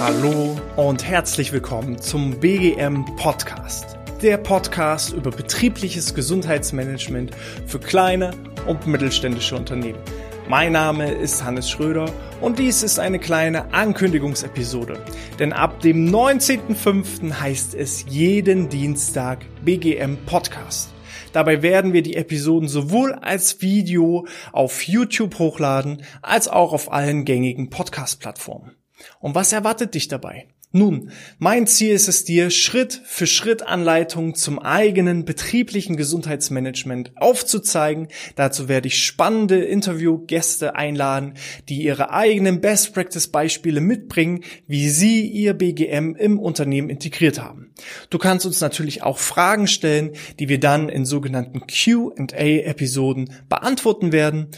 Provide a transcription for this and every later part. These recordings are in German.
Hallo und herzlich willkommen zum BGM Podcast. Der Podcast über betriebliches Gesundheitsmanagement für kleine und mittelständische Unternehmen. Mein Name ist Hannes Schröder und dies ist eine kleine Ankündigungsepisode. Denn ab dem 19.05. heißt es jeden Dienstag BGM Podcast. Dabei werden wir die Episoden sowohl als Video auf YouTube hochladen, als auch auf allen gängigen Podcast-Plattformen. Und was erwartet dich dabei? Nun, mein Ziel ist es dir, Schritt für Schritt Anleitungen zum eigenen betrieblichen Gesundheitsmanagement aufzuzeigen. Dazu werde ich spannende Interviewgäste einladen, die ihre eigenen Best Practice Beispiele mitbringen, wie sie ihr BGM im Unternehmen integriert haben. Du kannst uns natürlich auch Fragen stellen, die wir dann in sogenannten Q&A Episoden beantworten werden.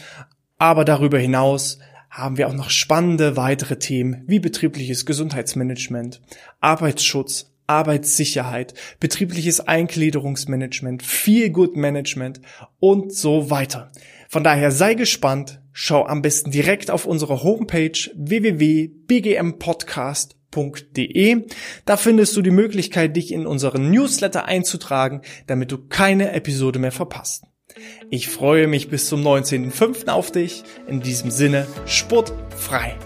Aber darüber hinaus haben wir auch noch spannende weitere Themen wie betriebliches Gesundheitsmanagement, Arbeitsschutz, Arbeitssicherheit, betriebliches Eingliederungsmanagement, Feel Good Management und so weiter. Von daher sei gespannt, schau am besten direkt auf unsere Homepage www.bgmpodcast.de. Da findest du die Möglichkeit, dich in unseren Newsletter einzutragen, damit du keine Episode mehr verpasst. Ich freue mich bis zum 19.05. auf dich. In diesem Sinne, sportfrei.